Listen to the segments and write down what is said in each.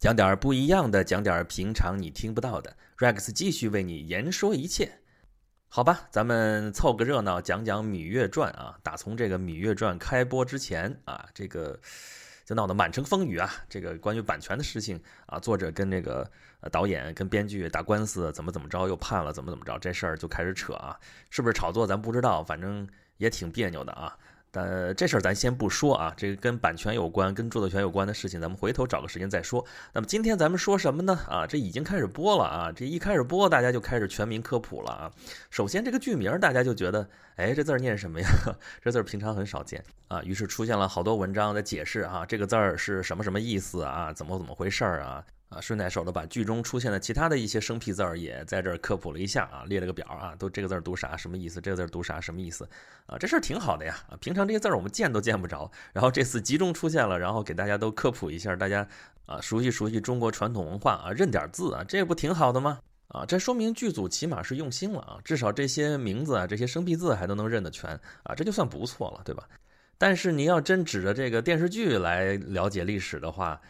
讲点儿不一样的，讲点儿平常你听不到的。Rex 继续为你言说一切，好吧？咱们凑个热闹，讲讲《芈月传》啊。打从这个《芈月传》开播之前啊，这个就闹得满城风雨啊。这个关于版权的事情啊，作者跟这个导演跟编剧打官司，怎么怎么着，又判了，怎么怎么着，这事儿就开始扯啊。是不是炒作？咱不知道，反正也挺别扭的啊。但这事儿咱先不说啊，这个跟版权有关、跟著作权有关的事情，咱们回头找个时间再说。那么今天咱们说什么呢？啊，这已经开始播了啊，这一开始播，大家就开始全民科普了啊。首先这个剧名，大家就觉得，哎，这字儿念什么呀？这字儿平常很少见啊。于是出现了好多文章在解释啊，这个字儿是什么什么意思啊？怎么怎么回事儿啊？啊，顺带手的把剧中出现的其他的一些生僻字儿也在这儿科普了一下啊，列了个表啊，都这个字儿读啥，什么意思？这个字儿读啥，什么意思？啊，这事儿挺好的呀啊，平常这些字儿我们见都见不着，然后这次集中出现了，然后给大家都科普一下，大家啊熟悉熟悉中国传统文化啊，认点字啊，这不挺好的吗？啊，这说明剧组起码是用心了啊，至少这些名字啊，这些生僻字还都能认得全啊，这就算不错了，对吧？但是你要真指着这个电视剧来了解历史的话，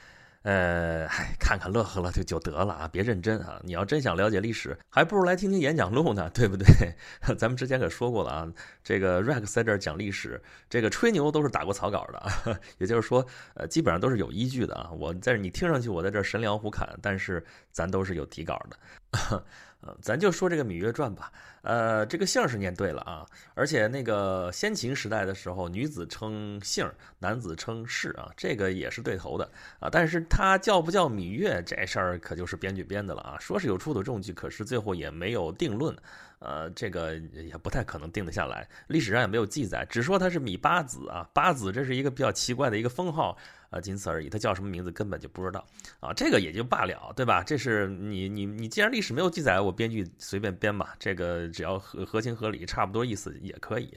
呃，嗨，看看乐呵了就就得了啊，别认真啊！你要真想了解历史，还不如来听听演讲录呢，对不对？咱们之前可说过了啊，这个 Rex 在这儿讲历史，这个吹牛都是打过草稿的，也就是说，呃，基本上都是有依据的啊。我在你听上去我在这神聊虎侃，但是咱都是有底稿的。呃，咱就说这个《芈月传》吧。呃，这个姓是念对了啊，而且那个先秦时代的时候，女子称姓，男子称氏啊，这个也是对头的啊。但是他叫不叫芈月这事儿，可就是编剧编的了啊。说是有出土证据，可是最后也没有定论。呃，这个也不太可能定得下来，历史上也没有记载，只说他是芈八子啊。八子这是一个比较奇怪的一个封号啊，仅此而已。他叫什么名字根本就不知道啊，这个也就罢了，对吧？这是你你你，既然历史没有记载，我编剧随便编吧，这个只要合合情合理，差不多意思也可以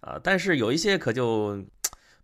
啊。但是有一些可就。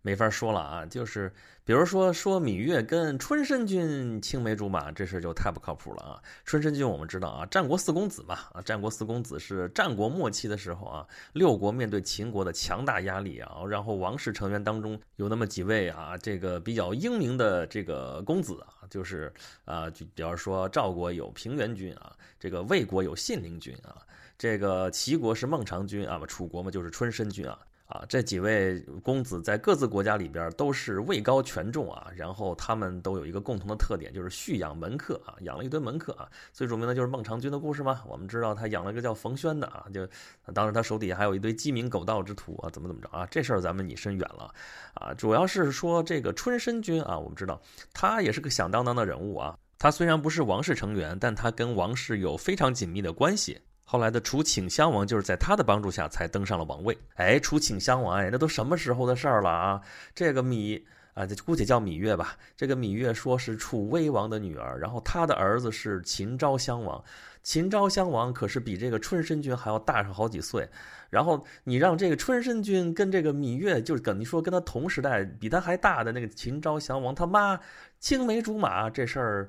没法说了啊，就是比如说说芈月跟春申君青梅竹马，这事就太不靠谱了啊。春申君我们知道啊，战国四公子嘛啊，战国四公子是战国末期的时候啊，六国面对秦国的强大压力啊，然后王室成员当中有那么几位啊，这个比较英明的这个公子啊，就是啊，就比方说赵国有平原君啊，这个魏国有信陵君啊，这个齐国是孟尝君啊，楚国嘛就是春申君啊。啊，这几位公子在各自国家里边都是位高权重啊，然后他们都有一个共同的特点，就是蓄养门客啊，养了一堆门客啊。最著名的就是孟尝君的故事嘛，我们知道他养了一个叫冯轩的啊，就当时他手底下还有一堆鸡鸣狗盗之徒啊，怎么怎么着啊？这事儿咱们拟深远了啊，主要是说这个春申君啊，我们知道他也是个响当当的人物啊，他虽然不是王室成员，但他跟王室有非常紧密的关系。后来的楚顷襄王就是在他的帮助下才登上了王位。哎，楚顷襄王，哎，那都什么时候的事儿了啊？这个芈啊，就姑且叫芈月吧。这个芈月说是楚威王的女儿，然后她的儿子是秦昭襄王。秦昭襄王可是比这个春申君还要大上好几岁。然后你让这个春申君跟这个芈月，就是跟你说跟他同时代，比他还大的那个秦昭襄王他妈青梅竹马，这事儿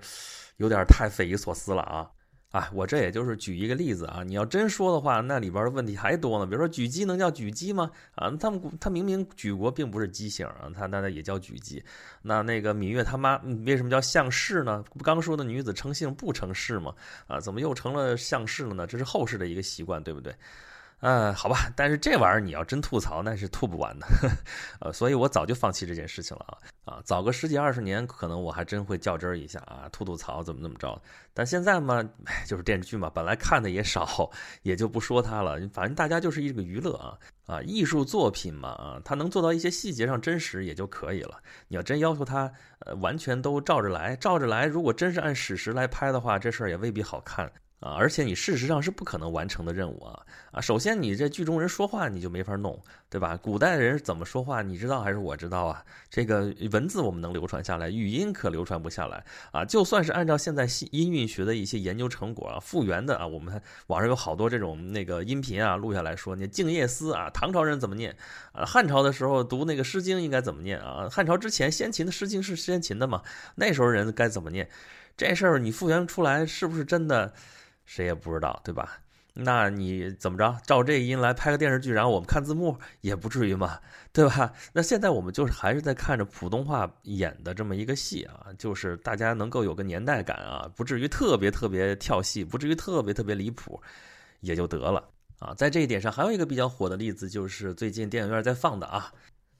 有点太匪夷所思了啊。啊，我这也就是举一个例子啊，你要真说的话，那里边的问题还多呢。比如说举机能叫举姬吗？啊，他们他明明举国并不是姬姓啊，他那那也叫举姬。那那个芈月他妈为什么叫项氏呢？不刚说的女子称姓不成氏吗？啊，怎么又成了项氏了呢？这是后世的一个习惯，对不对？呃，好吧，但是这玩意儿你要真吐槽，那是吐不完的，呃，所以我早就放弃这件事情了啊啊，早个十几二十年，可能我还真会较真儿一下啊，吐吐槽怎么怎么着。但现在嘛，就是电视剧嘛，本来看的也少，也就不说它了。反正大家就是一个娱乐啊啊，艺术作品嘛啊，它能做到一些细节上真实也就可以了。你要真要求它呃完全都照着来，照着来，如果真是按史实来拍的话，这事儿也未必好看。啊，而且你事实上是不可能完成的任务啊！啊，首先你这剧中人说话你就没法弄，对吧？古代人怎么说话，你知道还是我知道啊？这个文字我们能流传下来，语音可流传不下来啊！就算是按照现在音韵学的一些研究成果啊，复原的啊，我们网上有好多这种那个音频啊，录下来说，你《静夜思》啊，唐朝人怎么念啊？汉朝的时候读那个《诗经》应该怎么念啊？汉朝之前先秦的《诗经》是先秦的嘛？那时候人该怎么念？这事儿你复原出来是不是真的？谁也不知道，对吧？那你怎么着？照这音来拍个电视剧，然后我们看字幕也不至于嘛，对吧？那现在我们就是还是在看着普通话演的这么一个戏啊，就是大家能够有个年代感啊，不至于特别特别跳戏，不至于特别特别离谱，也就得了啊。在这一点上，还有一个比较火的例子，就是最近电影院在放的啊，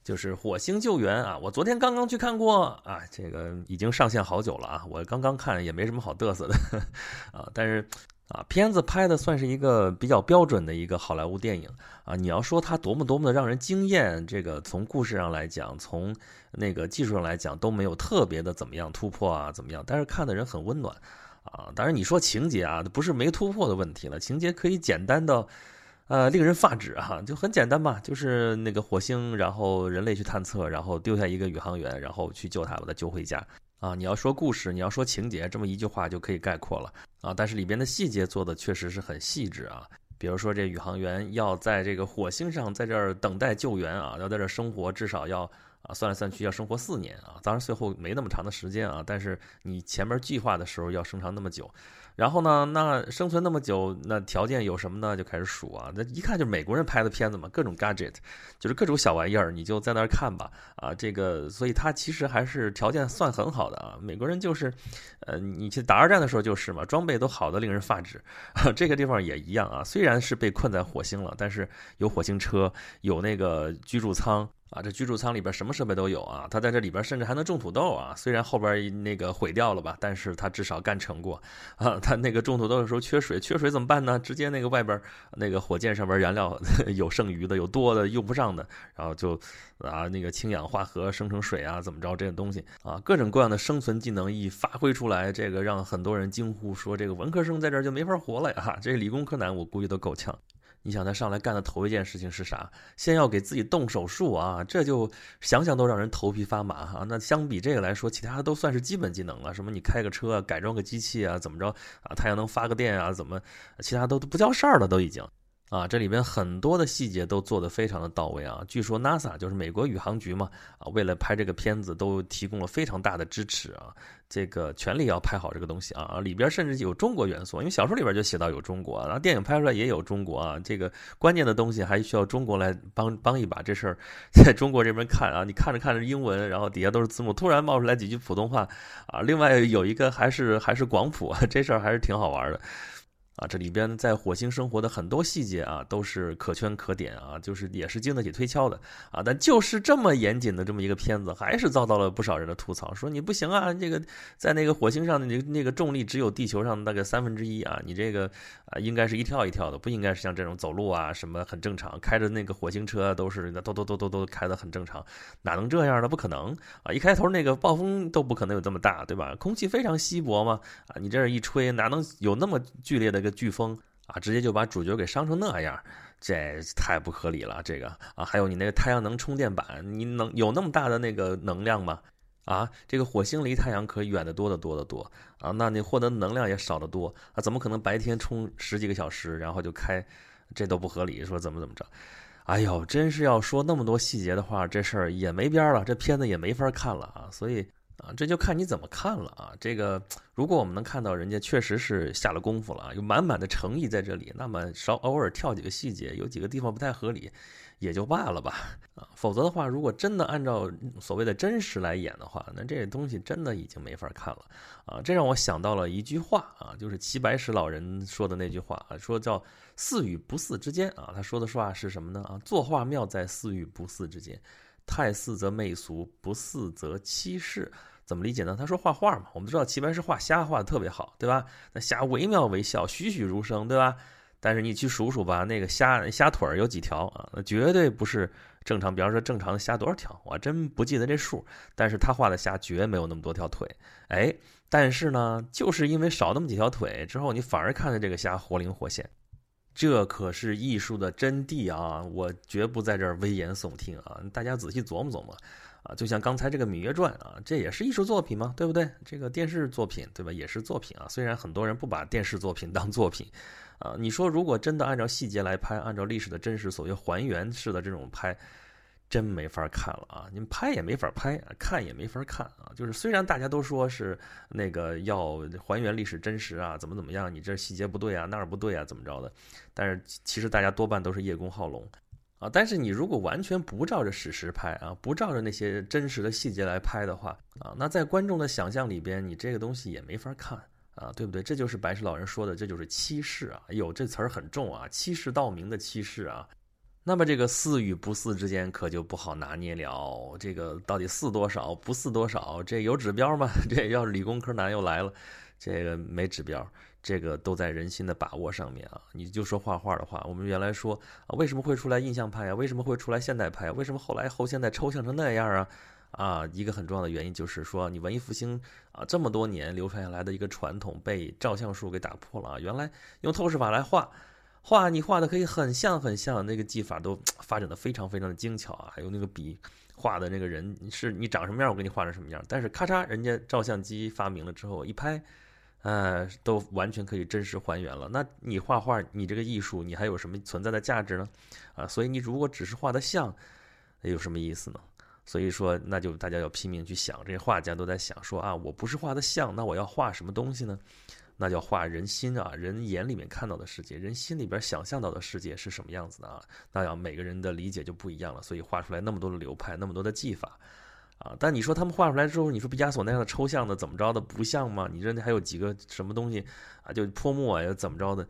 就是《火星救援》啊。我昨天刚刚去看过啊，这个已经上线好久了啊，我刚刚看也没什么好嘚瑟的 啊，但是。啊，片子拍的算是一个比较标准的一个好莱坞电影啊。你要说它多么多么的让人惊艳，这个从故事上来讲，从那个技术上来讲都没有特别的怎么样突破啊，怎么样？但是看的人很温暖啊。当然你说情节啊，不是没突破的问题了，情节可以简单到，呃，令人发指啊，就很简单嘛，就是那个火星，然后人类去探测，然后丢下一个宇航员，然后去救他，把他救回家。啊，你要说故事，你要说情节，这么一句话就可以概括了啊。但是里边的细节做的确实是很细致啊。比如说这宇航员要在这个火星上，在这儿等待救援啊，要在这儿生活，至少要啊算来算去要生活四年啊。当然最后没那么长的时间啊，但是你前面计划的时候要生长那么久。然后呢？那生存那么久，那条件有什么呢？就开始数啊。那一看就是美国人拍的片子嘛，各种 gadget，就是各种小玩意儿，你就在那儿看吧。啊，这个，所以他其实还是条件算很好的啊。美国人就是，呃，你去打二战的时候就是嘛，装备都好的令人发指。这个地方也一样啊，虽然是被困在火星了，但是有火星车，有那个居住舱。啊，这居住舱里边什么设备都有啊，他在这里边甚至还能种土豆啊。虽然后边那个毁掉了吧，但是他至少干成过啊。他那个种土豆的时候缺水，缺水怎么办呢？直接那个外边那个火箭上边燃料 有剩余的，有多的用不上的，然后就啊那个氢氧化合生成水啊，怎么着这些东西啊，各种各样的生存技能一发挥出来，这个让很多人惊呼说，这个文科生在这儿就没法活了呀。这理工科男我估计都够呛。你想他上来干的头一件事情是啥？先要给自己动手术啊！这就想想都让人头皮发麻哈。那相比这个来说，其他都算是基本技能了。什么你开个车啊、改装个机器啊，怎么着啊？太阳能发个电啊？怎么？其他都都不叫事儿了，都已经。啊，这里边很多的细节都做得非常的到位啊！据说 NASA 就是美国宇航局嘛，啊，为了拍这个片子都提供了非常大的支持啊，这个全力要拍好这个东西啊！里边甚至有中国元素，因为小说里边就写到有中国，然后电影拍出来也有中国啊，这个关键的东西还需要中国来帮帮一把，这事儿在中国这边看啊，你看着看着英文，然后底下都是字幕，突然冒出来几句普通话啊，另外有一个还是还是广普，这事儿还是挺好玩的。啊，这里边在火星生活的很多细节啊，都是可圈可点啊，就是也是经得起推敲的啊。但就是这么严谨的这么一个片子，还是遭到了不少人的吐槽，说你不行啊，这个在那个火星上的那那个重力只有地球上大概三分之一啊，你这个啊应该是一跳一跳的，不应该是像这种走路啊什么很正常，开着那个火星车都是那嘟嘟嘟嘟嘟开的很正常，哪能这样呢？不可能啊！一开头那个暴风都不可能有这么大，对吧？空气非常稀薄嘛，啊，你这一吹，哪能有那么剧烈的一飓风啊，直接就把主角给伤成那样，这太不合理了。这个啊，还有你那个太阳能充电板，你能有那么大的那个能量吗？啊，这个火星离太阳可远得多得多得多啊，那你获得能量也少得多啊，怎么可能白天充十几个小时，然后就开？这都不合理。说怎么怎么着？哎呦，真是要说那么多细节的话，这事儿也没边了，这片子也没法看了啊。所以。啊，这就看你怎么看了啊！这个，如果我们能看到人家确实是下了功夫了，有满满的诚意在这里，那么稍偶尔跳几个细节，有几个地方不太合理，也就罢了吧。啊，否则的话，如果真的按照所谓的真实来演的话，那这东西真的已经没法看了。啊，这让我想到了一句话啊，就是齐白石老人说的那句话啊，说叫“似与不似之间”啊。他说的话是什么呢？啊，作画妙在似与不似之间，太似则媚俗，不似则欺世。怎么理解呢？他说画画嘛，我们知道齐白石画虾画的特别好，对吧？那虾惟妙惟肖，栩栩如生，对吧？但是你去数数吧，那个虾虾腿儿有几条啊？那绝对不是正常。比方说正常的虾多少条？我真不记得这数。但是他画的虾绝没有那么多条腿。哎，但是呢，就是因为少那么几条腿之后，你反而看着这个虾活灵活现。这可是艺术的真谛啊！我绝不在这儿危言耸听啊！大家仔细琢磨琢磨。啊，就像刚才这个《芈月传》啊，这也是艺术作品嘛，对不对？这个电视作品，对吧？也是作品啊。虽然很多人不把电视作品当作品，啊，你说如果真的按照细节来拍，按照历史的真实所谓还原式的这种拍，真没法看了啊！你拍也没法拍，看也没法看啊！就是虽然大家都说是那个要还原历史真实啊，怎么怎么样，你这细节不对啊，那儿不对啊，怎么着的？但是其实大家多半都是叶公好龙啊。但是你如果完全不照着史实拍啊，不照着那些真实的细节来拍的话啊，那在观众的想象里边，你这个东西也没法看啊，对不对？这就是白石老人说的，这就是欺世啊！哎呦，这词儿很重啊，欺世盗名的欺世啊！那么这个似与不似之间可就不好拿捏了。这个到底似多少，不似多少？这有指标吗？这要是理工科男又来了，这个没指标，这个都在人心的把握上面啊。你就说画画的话，我们原来说啊，为什么会出来印象派啊？为什么会出来现代派？为什么后来后现代抽象成那样啊？啊，一个很重要的原因就是说，你文艺复兴啊这么多年流传下来的一个传统被照相术给打破了啊。原来用透视法来画。画你画的可以很像很像，那个技法都发展的非常非常的精巧啊，还有那个笔画的那个人是你长什么样，我给你画成什么样。但是咔嚓，人家照相机发明了之后一拍，呃，都完全可以真实还原了。那你画画，你这个艺术，你还有什么存在的价值呢？啊，所以你如果只是画的像，有什么意思呢？所以说，那就大家要拼命去想，这些画家都在想说啊，我不是画的像，那我要画什么东西呢？那叫画人心啊，人眼里面看到的世界，人心里边想象到的世界是什么样子的啊？那要每个人的理解就不一样了，所以画出来那么多的流派，那么多的技法，啊！但你说他们画出来之后，你说毕加索那样的抽象的怎么着的不像吗？你这还有几个什么东西啊？就泼墨呀，怎么着的，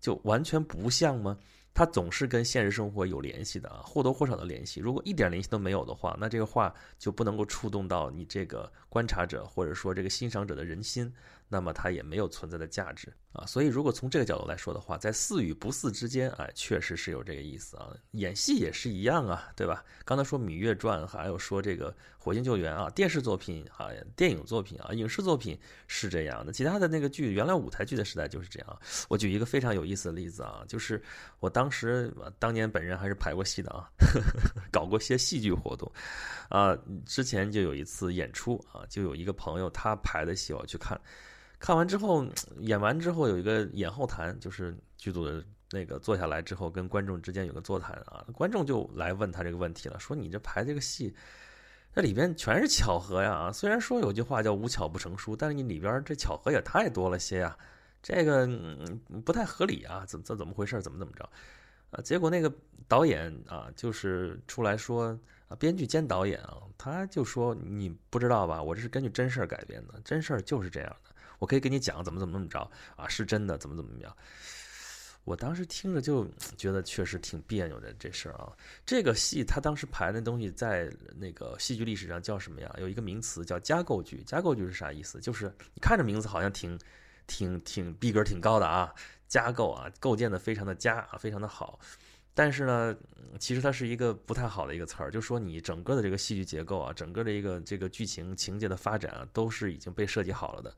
就完全不像吗？它总是跟现实生活有联系的啊，或多或少的联系。如果一点联系都没有的话，那这个画就不能够触动到你这个观察者或者说这个欣赏者的人心。那么它也没有存在的价值啊，所以如果从这个角度来说的话，在似与不似之间，哎，确实是有这个意思啊。演戏也是一样啊，对吧？刚才说《芈月传》，还有说这个《火星救援》啊，电视作品啊，电影作品啊，影视作品是这样的。其他的那个剧，原来舞台剧的时代就是这样。我举一个非常有意思的例子啊，就是我当时当年本人还是排过戏的啊，搞过些戏剧活动啊。之前就有一次演出啊，就有一个朋友他排的戏，我去看。看完之后，演完之后有一个演后谈，就是剧组的那个坐下来之后，跟观众之间有个座谈啊。观众就来问他这个问题了，说你这排这个戏，这里边全是巧合呀啊！虽然说有句话叫无巧不成书，但是你里边这巧合也太多了些呀，这个不太合理啊，怎这怎么回事？怎么怎么着？啊，结果那个导演啊，就是出来说啊，编剧兼导演啊，他就说你不知道吧？我这是根据真事改编的，真事就是这样的。我可以跟你讲怎么怎么怎么着啊，是真的，怎么怎么样？我当时听着就觉得确实挺别扭的这事儿啊。这个戏他当时排那东西在那个戏剧历史上叫什么呀？有一个名词叫加构剧。加构剧是啥意思？就是你看着名字好像挺挺挺逼格挺高的啊，加构啊，构建的非常的佳啊，非常的好。但是呢，其实它是一个不太好的一个词儿，就说你整个的这个戏剧结构啊，整个的一个这个剧情情节的发展啊，都是已经被设计好了的。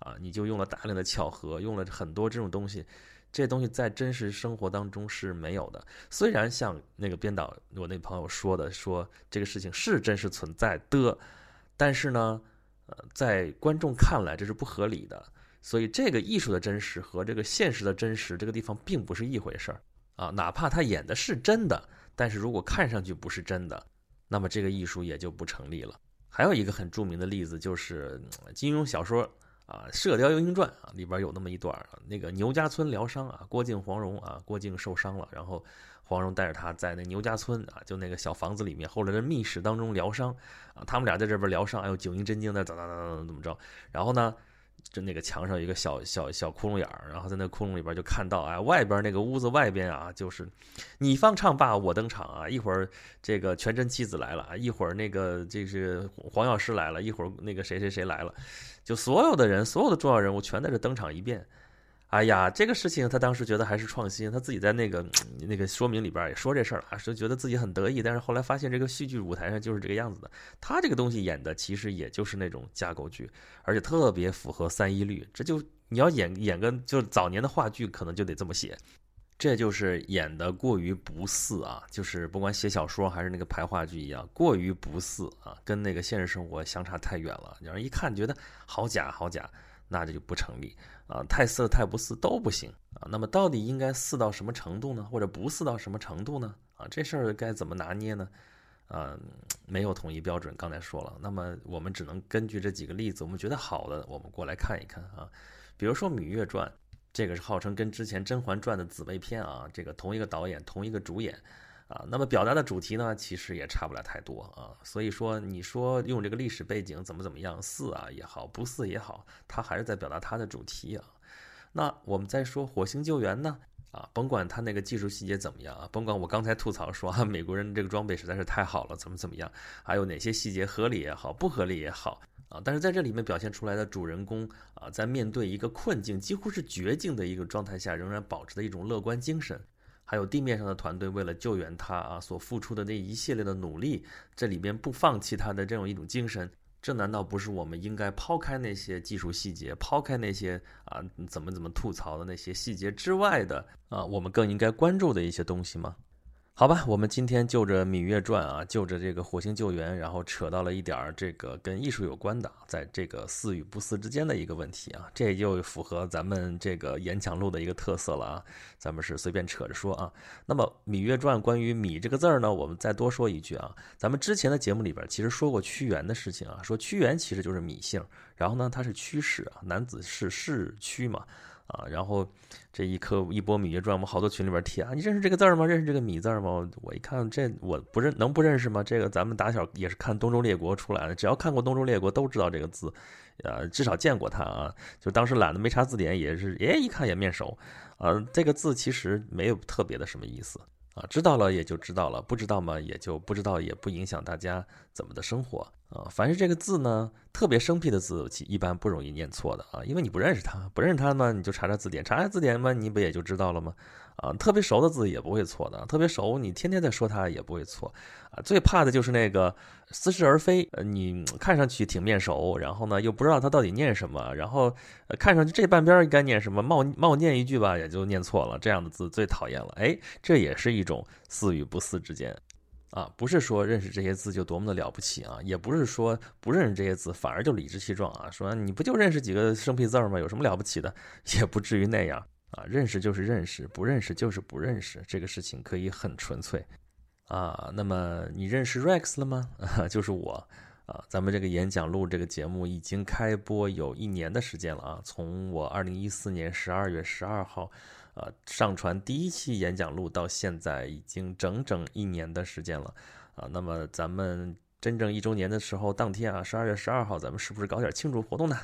啊，你就用了大量的巧合，用了很多这种东西，这东西在真实生活当中是没有的。虽然像那个编导我那朋友说的，说这个事情是真实存在的，但是呢，呃，在观众看来这是不合理的。所以这个艺术的真实和这个现实的真实这个地方并不是一回事儿啊。哪怕他演的是真的，但是如果看上去不是真的，那么这个艺术也就不成立了。还有一个很著名的例子就是金庸小说。啊，《射雕英雄传》啊，里边有那么一段那个牛家村疗伤啊，郭靖、黄蓉啊，郭靖受伤了，然后黄蓉带着他在那牛家村啊，就那个小房子里面，后来的密室当中疗伤啊，他们俩在这边疗伤，哎呦，九阴真经的怎怎怎怎怎么着，然后呢？就那个墙上有一个小小小窟窿眼儿，然后在那窟窿里边就看到，哎，外边那个屋子外边啊，就是你放唱罢我登场啊，一会儿这个全真七子来了啊，一会儿那个这是黄药师来了，一会儿那个谁谁谁来了，就所有的人，所有的重要人物全在这登场一遍。哎呀，这个事情他当时觉得还是创新，他自己在那个 那个说明里边也说这事儿了，就觉得自己很得意。但是后来发现这个戏剧舞台上就是这个样子的，他这个东西演的其实也就是那种架构剧，而且特别符合三一律。这就你要演演个就是早年的话剧，可能就得这么写，这就是演的过于不似啊，就是不管写小说还是那个排话剧一样，过于不似啊，跟那个现实生活相差太远了，让人一看觉得好假好假。那这就不成立啊，太似太不似都不行啊。那么到底应该似到什么程度呢？或者不似到什么程度呢？啊，这事儿该怎么拿捏呢？啊，没有统一标准。刚才说了，那么我们只能根据这几个例子，我们觉得好的，我们过来看一看啊。比如说《芈月传》，这个是号称跟之前《甄嬛传》的姊妹篇啊，这个同一个导演，同一个主演啊。那么表达的主题呢，其实也差不了太多啊。所以说，你说用这个历史背景怎么怎么样，似啊也好，不似也好，它还是在表达它的主题啊。那我们再说《火星救援》呢？啊，甭管他那个技术细节怎么样啊，甭管我刚才吐槽说啊，美国人这个装备实在是太好了，怎么怎么样，还有哪些细节合理也好，不合理也好啊，但是在这里面表现出来的主人公啊，在面对一个困境，几乎是绝境的一个状态下，仍然保持的一种乐观精神，还有地面上的团队为了救援他啊所付出的那一系列的努力，这里边不放弃他的这种一种精神。这难道不是我们应该抛开那些技术细节，抛开那些啊怎么怎么吐槽的那些细节之外的啊，我们更应该关注的一些东西吗？好吧，我们今天就着《芈月传》啊，就着这个火星救援，然后扯到了一点儿这个跟艺术有关的，在这个似与不似之间的一个问题啊，这就符合咱们这个演讲录的一个特色了啊。咱们是随便扯着说啊。那么《芈月传》关于“芈”这个字儿呢，我们再多说一句啊。咱们之前的节目里边其实说过屈原的事情啊，说屈原其实就是芈姓，然后呢他是屈氏啊，男子是氏屈嘛。啊，然后这一颗一波《芈月传》，我们好多群里边贴啊，你认识这个字儿吗？认识这个“芈”字吗？我一看，这我不认，能不认识吗？这个咱们打小也是看《东周列国》出来的，只要看过《东周列国》，都知道这个字，呃，至少见过它啊。就当时懒得没查字典，也是，哎，一看也面熟。啊，这个字其实没有特别的什么意思。啊，知道了也就知道了，不知道嘛也就不知道，也不影响大家怎么的生活啊。凡是这个字呢，特别生僻的字，一般不容易念错的啊，因为你不认识它，不认识它嘛，你就查查字典，查查字典嘛，你不也就知道了吗？啊，特别熟的字也不会错的，特别熟，你天天在说它也不会错，啊，最怕的就是那个似是而非，呃，你看上去挺面熟，然后呢又不知道它到底念什么，然后看上去这半边应该念什么，冒冒念一句吧，也就念错了，这样的字最讨厌了。哎，这也是一种似与不似之间，啊，不是说认识这些字就多么的了不起啊，也不是说不认识这些字反而就理直气壮啊，说你不就认识几个生僻字吗？有什么了不起的？也不至于那样。啊，认识就是认识，不认识就是不认识，这个事情可以很纯粹，啊，那么你认识 Rex 了吗？就是我，啊，咱们这个演讲录这个节目已经开播有一年的时间了啊，从我二零一四年十二月十二号，呃，上传第一期演讲录到现在已经整整一年的时间了，啊，那么咱们真正一周年的时候，当天啊，十二月十二号，咱们是不是搞点庆祝活动呢？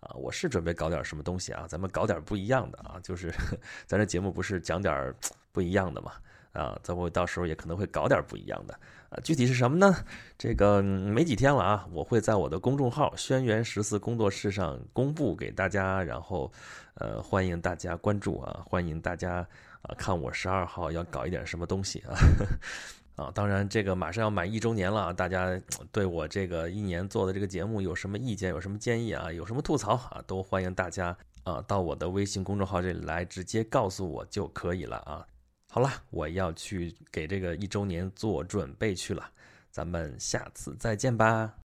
啊，我是准备搞点什么东西啊，咱们搞点不一样的啊，就是 咱这节目不是讲点不一样的嘛？啊，咱们到时候也可能会搞点不一样的啊，具体是什么呢？这个没几天了啊，我会在我的公众号“轩辕十四工作室”上公布给大家，然后呃，欢迎大家关注啊，欢迎大家啊，看我十二号要搞一点什么东西啊。啊，当然，这个马上要满一周年了，大家对我这个一年做的这个节目有什么意见，有什么建议啊，有什么吐槽啊，都欢迎大家啊到我的微信公众号这里来直接告诉我就可以了啊。好了，我要去给这个一周年做准备去了，咱们下次再见吧。